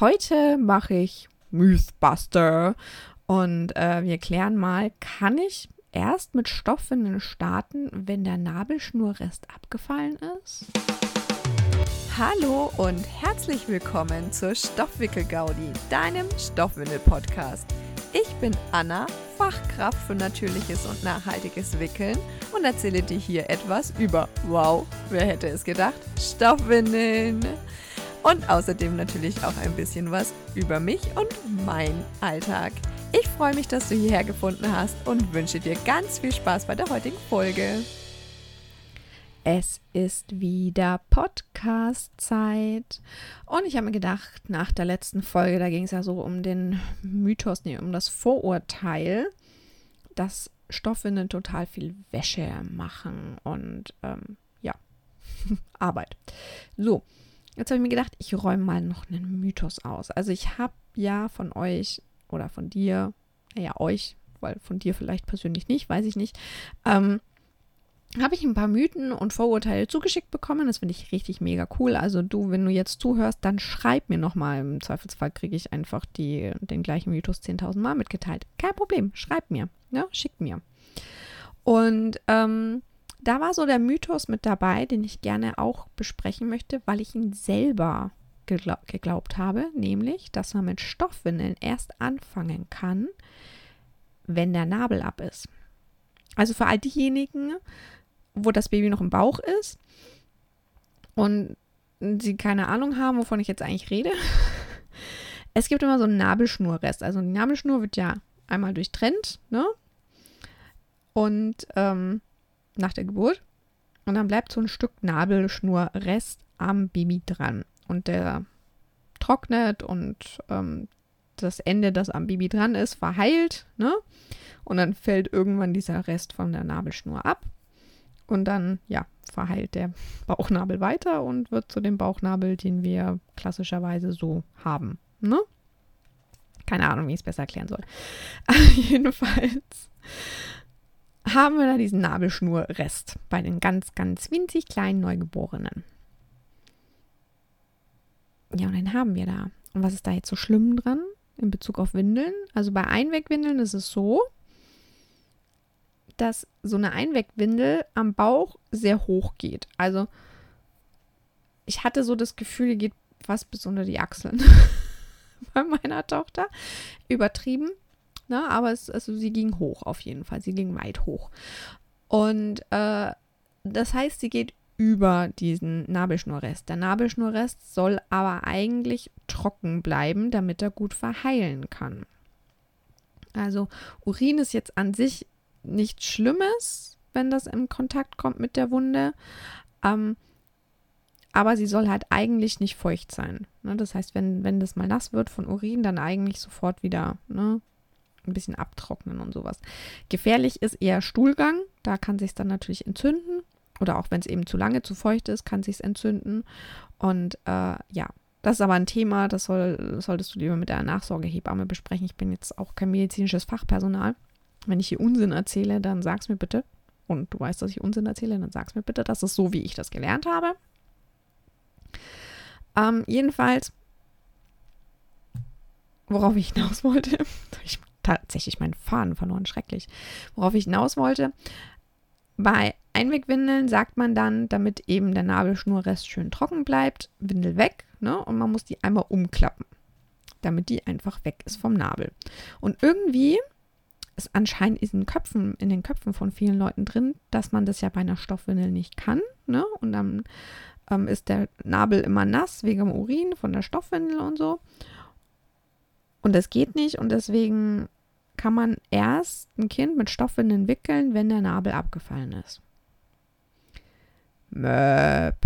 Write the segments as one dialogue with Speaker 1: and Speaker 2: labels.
Speaker 1: Heute mache ich Mythbuster und äh, wir klären mal, kann ich erst mit Stoffwindeln starten, wenn der Nabelschnurrest abgefallen ist? Hallo und herzlich willkommen zur Stoffwickel-Gaudi, deinem Stoffwindel-Podcast. Ich bin Anna, Fachkraft für natürliches und nachhaltiges Wickeln und erzähle dir hier etwas über, wow, wer hätte es gedacht, Stoffwindeln. Und außerdem natürlich auch ein bisschen was über mich und mein Alltag. Ich freue mich, dass du hierher gefunden hast und wünsche dir ganz viel Spaß bei der heutigen Folge. Es ist wieder Podcast-Zeit. Und ich habe mir gedacht, nach der letzten Folge, da ging es ja so um den Mythos, nee, um das Vorurteil, dass Stoffwindeln total viel Wäsche machen und ähm, ja, Arbeit. So, Jetzt habe ich mir gedacht, ich räume mal noch einen Mythos aus. Also ich habe ja von euch oder von dir, naja, euch, weil von dir vielleicht persönlich nicht, weiß ich nicht, ähm, habe ich ein paar Mythen und Vorurteile zugeschickt bekommen. Das finde ich richtig mega cool. Also du, wenn du jetzt zuhörst, dann schreib mir nochmal. Im Zweifelsfall kriege ich einfach die, den gleichen Mythos 10.000 Mal mitgeteilt. Kein Problem, schreib mir, ja, schickt mir. Und ähm, da war so der Mythos mit dabei, den ich gerne auch besprechen möchte, weil ich ihn selber geglaub, geglaubt habe, nämlich, dass man mit Stoffwindeln erst anfangen kann, wenn der Nabel ab ist. Also für all diejenigen, wo das Baby noch im Bauch ist und sie keine Ahnung haben, wovon ich jetzt eigentlich rede. Es gibt immer so einen Nabelschnurrest. Also die Nabelschnur wird ja einmal durchtrennt, ne? Und ähm, nach der Geburt. Und dann bleibt so ein Stück Nabelschnurrest am Baby dran. Und der trocknet und ähm, das Ende, das am Baby dran ist, verheilt. Ne? Und dann fällt irgendwann dieser Rest von der Nabelschnur ab. Und dann, ja, verheilt der Bauchnabel weiter und wird zu dem Bauchnabel, den wir klassischerweise so haben. Ne? Keine Ahnung, wie ich es besser erklären soll. Jedenfalls haben wir da diesen Nabelschnurrest bei den ganz, ganz winzig kleinen Neugeborenen. Ja, und den haben wir da. Und was ist da jetzt so schlimm dran in Bezug auf Windeln? Also bei Einwegwindeln ist es so, dass so eine Einwegwindel am Bauch sehr hoch geht. Also ich hatte so das Gefühl, die geht fast bis unter die Achseln bei meiner Tochter. Übertrieben. Ne? Aber es, also sie ging hoch auf jeden Fall. Sie ging weit hoch. Und äh, das heißt, sie geht über diesen Nabelschnurrest. Der Nabelschnurrest soll aber eigentlich trocken bleiben, damit er gut verheilen kann. Also Urin ist jetzt an sich nichts Schlimmes, wenn das in Kontakt kommt mit der Wunde. Ähm, aber sie soll halt eigentlich nicht feucht sein. Ne? Das heißt, wenn, wenn das mal nass wird von Urin, dann eigentlich sofort wieder ne, ein bisschen abtrocknen und sowas. Gefährlich ist eher Stuhlgang. Da kann sich dann natürlich entzünden. Oder auch wenn es eben zu lange zu feucht ist, kann sich entzünden. Und äh, ja, das ist aber ein Thema, das soll, solltest du lieber mit der Nachsorgehebamme besprechen. Ich bin jetzt auch kein medizinisches Fachpersonal. Wenn ich hier Unsinn erzähle, dann sag's mir bitte. Und du weißt, dass ich Unsinn erzähle, dann sag's mir bitte. Das ist so, wie ich das gelernt habe. Ähm, jedenfalls, worauf ich hinaus wollte, ich tatsächlich meinen Faden verloren, schrecklich. Worauf ich hinaus wollte, bei Einwegwindeln sagt man dann, damit eben der Nabelschnurrest schön trocken bleibt, Windel weg, ne? Und man muss die einmal umklappen, damit die einfach weg ist vom Nabel. Und irgendwie ist anscheinend in den Köpfen, in den Köpfen von vielen Leuten drin, dass man das ja bei einer Stoffwindel nicht kann, ne? Und dann ähm, ist der Nabel immer nass wegen dem Urin von der Stoffwindel und so. Und das geht nicht und deswegen kann man erst ein Kind mit Stoffwindeln wickeln, wenn der Nabel abgefallen ist. Möp.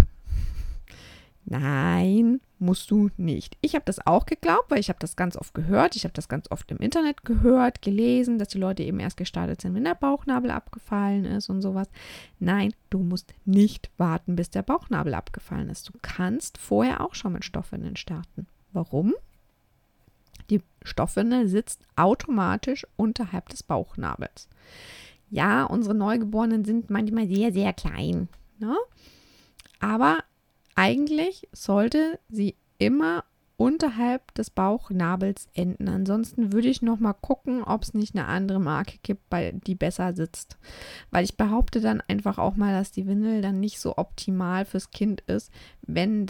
Speaker 1: Nein, musst du nicht. Ich habe das auch geglaubt, weil ich habe das ganz oft gehört. Ich habe das ganz oft im Internet gehört, gelesen, dass die Leute eben erst gestartet sind, wenn der Bauchnabel abgefallen ist und sowas. Nein, du musst nicht warten, bis der Bauchnabel abgefallen ist. Du kannst vorher auch schon mit Stoffwindeln starten. Warum? Die Stoffwindel sitzt automatisch unterhalb des Bauchnabels. Ja, unsere Neugeborenen sind manchmal sehr, sehr klein. Ne? Aber eigentlich sollte sie immer unterhalb des Bauchnabels enden. Ansonsten würde ich noch mal gucken, ob es nicht eine andere Marke gibt, bei, die besser sitzt. Weil ich behaupte dann einfach auch mal, dass die Windel dann nicht so optimal fürs Kind ist, wenn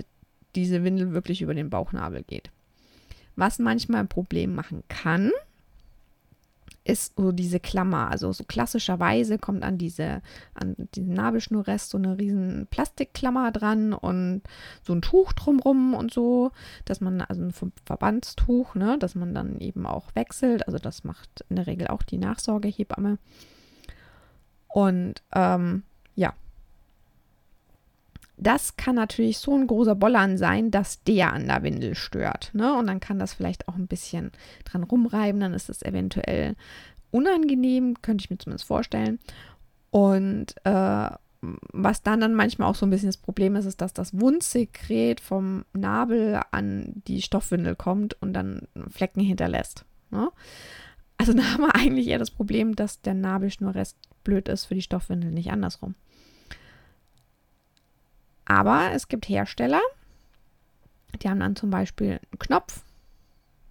Speaker 1: diese Windel wirklich über den Bauchnabel geht. Was manchmal ein Problem machen kann, ist so diese Klammer. Also so klassischerweise kommt an diese, an diesen Nabelschnurrest so eine riesen Plastikklammer dran und so ein Tuch drumrum und so, dass man, also ein Verbandstuch, ne, dass man dann eben auch wechselt. Also das macht in der Regel auch die Nachsorgehebamme. Und ähm, das kann natürlich so ein großer Bollern sein, dass der an der Windel stört. Ne? Und dann kann das vielleicht auch ein bisschen dran rumreiben. Dann ist das eventuell unangenehm, könnte ich mir zumindest vorstellen. Und äh, was dann dann manchmal auch so ein bisschen das Problem ist, ist, dass das Wundsekret vom Nabel an die Stoffwindel kommt und dann Flecken hinterlässt. Ne? Also da haben wir eigentlich eher das Problem, dass der Nabelschnurrest blöd ist für die Stoffwindel, nicht andersrum. Aber es gibt Hersteller, die haben dann zum Beispiel einen Knopf,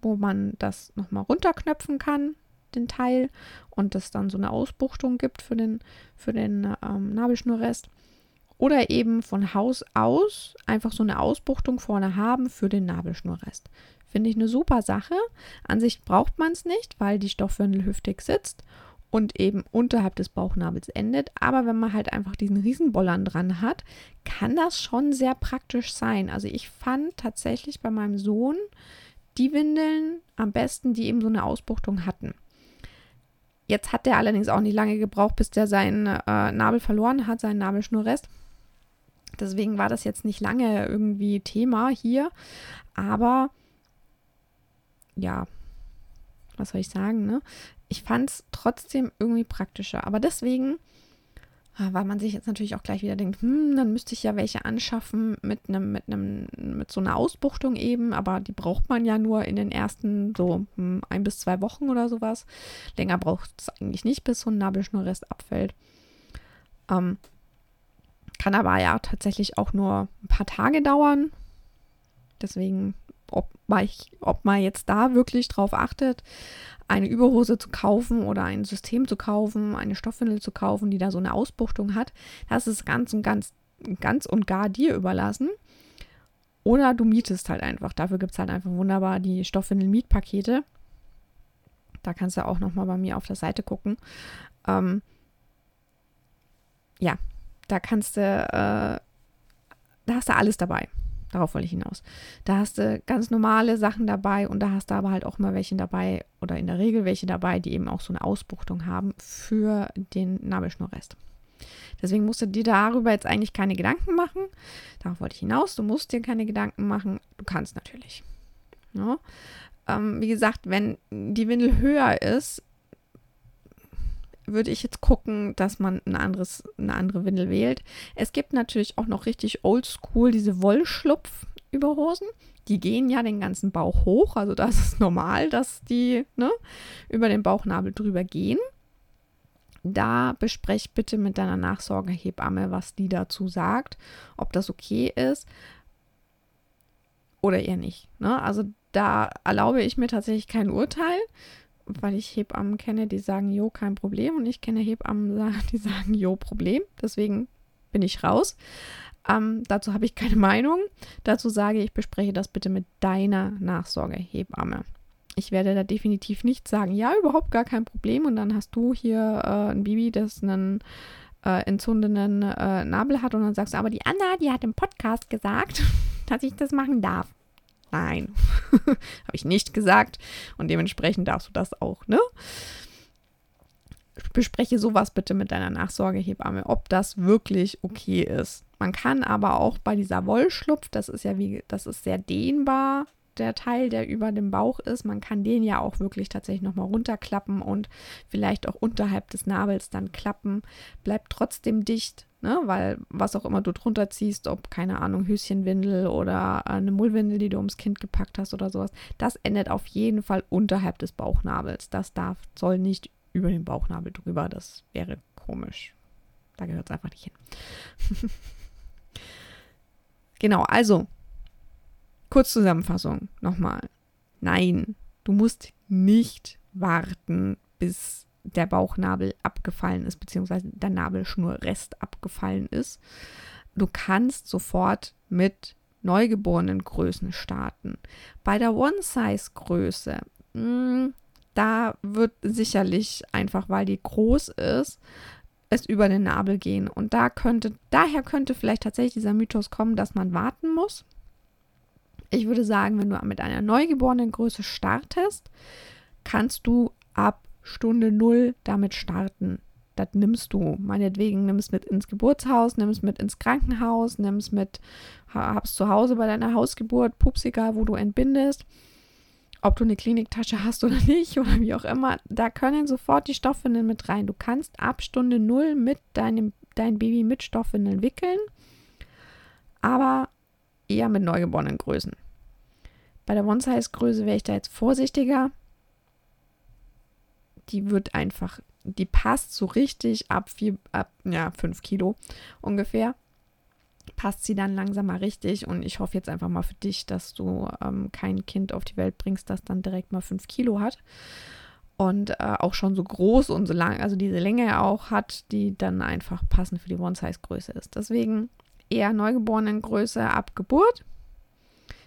Speaker 1: wo man das nochmal runterknöpfen kann, den Teil, und es dann so eine Ausbuchtung gibt für den, für den ähm, Nabelschnurrest. Oder eben von Haus aus einfach so eine Ausbuchtung vorne haben für den Nabelschnurrest. Finde ich eine super Sache. An sich braucht man es nicht, weil die Stoffwindel hüftig sitzt und eben unterhalb des Bauchnabels endet. Aber wenn man halt einfach diesen Riesenbollern dran hat, kann das schon sehr praktisch sein. Also ich fand tatsächlich bei meinem Sohn die Windeln am besten, die eben so eine Ausbuchtung hatten. Jetzt hat der allerdings auch nicht lange gebraucht, bis der seinen äh, Nabel verloren hat, seinen Nabelschnurrest. Deswegen war das jetzt nicht lange irgendwie Thema hier. Aber ja, was soll ich sagen, ne? Ich fand es trotzdem irgendwie praktischer. Aber deswegen, ah, weil man sich jetzt natürlich auch gleich wieder denkt, hm, dann müsste ich ja welche anschaffen mit einem, mit einem, mit so einer Ausbuchtung eben, aber die braucht man ja nur in den ersten so hm, ein bis zwei Wochen oder sowas. Länger braucht es eigentlich nicht, bis so ein Nabelschnurrest abfällt. Ähm, kann aber ja tatsächlich auch nur ein paar Tage dauern. Deswegen ob man, ob man jetzt da wirklich drauf achtet, eine Überhose zu kaufen oder ein System zu kaufen, eine Stoffwindel zu kaufen, die da so eine Ausbuchtung hat, das ist ganz und ganz, ganz und gar dir überlassen. Oder du mietest halt einfach. Dafür gibt es halt einfach wunderbar die Stoffwindel-Mietpakete. Da kannst du auch nochmal bei mir auf der Seite gucken. Ähm, ja, da kannst du, äh, da hast du alles dabei. Darauf wollte ich hinaus. Da hast du ganz normale Sachen dabei und da hast du aber halt auch mal welche dabei oder in der Regel welche dabei, die eben auch so eine Ausbuchtung haben für den Nabelschnurrest. Deswegen musst du dir darüber jetzt eigentlich keine Gedanken machen. Darauf wollte ich hinaus. Du musst dir keine Gedanken machen. Du kannst natürlich. Ja. Ähm, wie gesagt, wenn die Windel höher ist, würde ich jetzt gucken, dass man ein anderes, eine andere Windel wählt. Es gibt natürlich auch noch richtig oldschool diese Wollschlupf-Überhosen. Die gehen ja den ganzen Bauch hoch. Also das ist normal, dass die ne, über den Bauchnabel drüber gehen. Da besprech bitte mit deiner Nachsorgehebamme, was die dazu sagt, ob das okay ist oder eher nicht. Ne? Also da erlaube ich mir tatsächlich kein Urteil weil ich Hebammen kenne, die sagen, jo, kein Problem. Und ich kenne Hebammen, die sagen, jo, Problem. Deswegen bin ich raus. Ähm, dazu habe ich keine Meinung. Dazu sage ich, bespreche das bitte mit deiner Nachsorgehebamme. Ich werde da definitiv nicht sagen, ja, überhaupt gar kein Problem. Und dann hast du hier äh, ein Baby, das einen äh, entzündenden äh, Nabel hat. Und dann sagst du, aber die Anna, die hat im Podcast gesagt, dass ich das machen darf. Nein, habe ich nicht gesagt. Und dementsprechend darfst du das auch, ne? Bespreche sowas bitte mit deiner Nachsorgehebamme, ob das wirklich okay ist. Man kann aber auch bei dieser Wollschlupf, das ist ja wie, das ist sehr dehnbar, der Teil, der über dem Bauch ist, man kann den ja auch wirklich tatsächlich nochmal runterklappen und vielleicht auch unterhalb des Nabels dann klappen. Bleibt trotzdem dicht, ne? weil was auch immer du drunter ziehst, ob keine Ahnung, Höschenwindel oder eine Mullwindel, die du ums Kind gepackt hast oder sowas, das endet auf jeden Fall unterhalb des Bauchnabels. Das darf, soll nicht über den Bauchnabel drüber, das wäre komisch. Da gehört es einfach nicht hin. genau, also Kurzzusammenfassung nochmal. Nein, du musst nicht warten, bis der Bauchnabel abgefallen ist, beziehungsweise der Nabelschnurrest abgefallen ist. Du kannst sofort mit neugeborenen Größen starten. Bei der One-Size-Größe, hm, da wird sicherlich einfach, weil die groß ist, es über den Nabel gehen. Und da könnte, daher könnte vielleicht tatsächlich dieser Mythos kommen, dass man warten muss. Ich würde sagen, wenn du mit einer neugeborenen Größe startest, kannst du ab Stunde null damit starten. Das nimmst du. Meinetwegen nimmst mit ins Geburtshaus, nimmst mit ins Krankenhaus, nimmst mit, hab's zu Hause bei deiner Hausgeburt, pupsiger, wo du entbindest. Ob du eine Kliniktasche hast oder nicht oder wie auch immer, da können sofort die Stoffwindeln mit rein. Du kannst ab Stunde null mit deinem dein Baby mit Stoffwindeln wickeln, aber eher mit neugeborenen Größen. Bei der One-Size-Größe wäre ich da jetzt vorsichtiger. Die wird einfach, die passt so richtig ab, vier, ab ja, 5 Kilo ungefähr. Passt sie dann langsam mal richtig und ich hoffe jetzt einfach mal für dich, dass du ähm, kein Kind auf die Welt bringst, das dann direkt mal 5 Kilo hat und äh, auch schon so groß und so lang, also diese Länge auch hat, die dann einfach passend für die One-Size-Größe ist. Deswegen eher Neugeborenengröße ab Geburt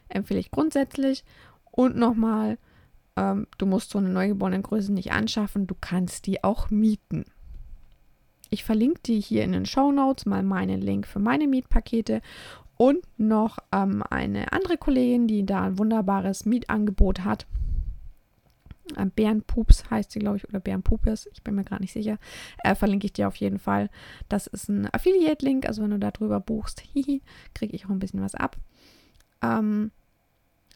Speaker 1: empfehle ich grundsätzlich. Und nochmal, ähm, du musst so eine neugeborene Größe nicht anschaffen, du kannst die auch mieten. Ich verlinke dir hier in den Show Notes mal meinen Link für meine Mietpakete und noch ähm, eine andere Kollegin, die da ein wunderbares Mietangebot hat. Ähm, Bärenpups heißt sie, glaube ich, oder Bärenpupes, ich bin mir gerade nicht sicher. Äh, verlinke ich dir auf jeden Fall. Das ist ein Affiliate-Link, also wenn du darüber buchst, kriege ich auch ein bisschen was ab. Ähm,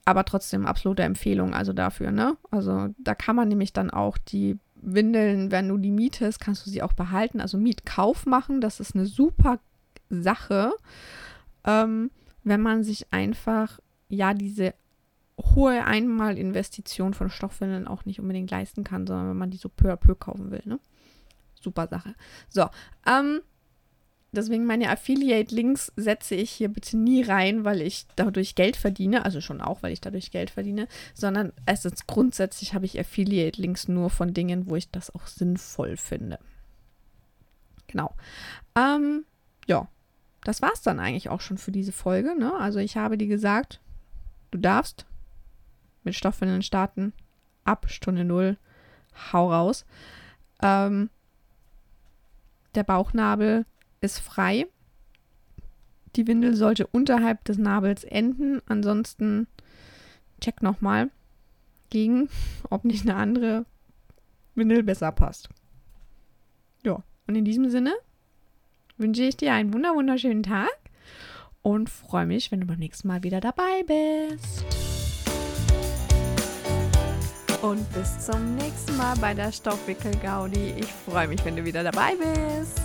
Speaker 1: aber trotzdem absolute Empfehlung also dafür, ne? Also da kann man nämlich dann auch die Windeln, wenn du die mietest, kannst du sie auch behalten. Also Mietkauf machen, das ist eine super Sache, ähm, wenn man sich einfach ja diese hohe Einmalinvestition von Stoffwindeln auch nicht unbedingt leisten kann, sondern wenn man die so peu à peu kaufen will, ne? Super Sache. So, ähm, Deswegen meine Affiliate-Links setze ich hier bitte nie rein, weil ich dadurch Geld verdiene. Also schon auch, weil ich dadurch Geld verdiene. Sondern es ist grundsätzlich habe ich Affiliate-Links nur von Dingen, wo ich das auch sinnvoll finde. Genau. Ähm, ja, das war es dann eigentlich auch schon für diese Folge. Ne? Also ich habe dir gesagt, du darfst mit Stoffwindeln starten. Ab Stunde Null. Hau raus. Ähm, der Bauchnabel ist frei. Die Windel sollte unterhalb des Nabels enden. Ansonsten check nochmal gegen, ob nicht eine andere Windel besser passt. Ja, und in diesem Sinne wünsche ich dir einen wunderschönen Tag und freue mich, wenn du beim nächsten Mal wieder dabei bist. Und bis zum nächsten Mal bei der Stoffwickel-Gaudi. Ich freue mich, wenn du wieder dabei bist.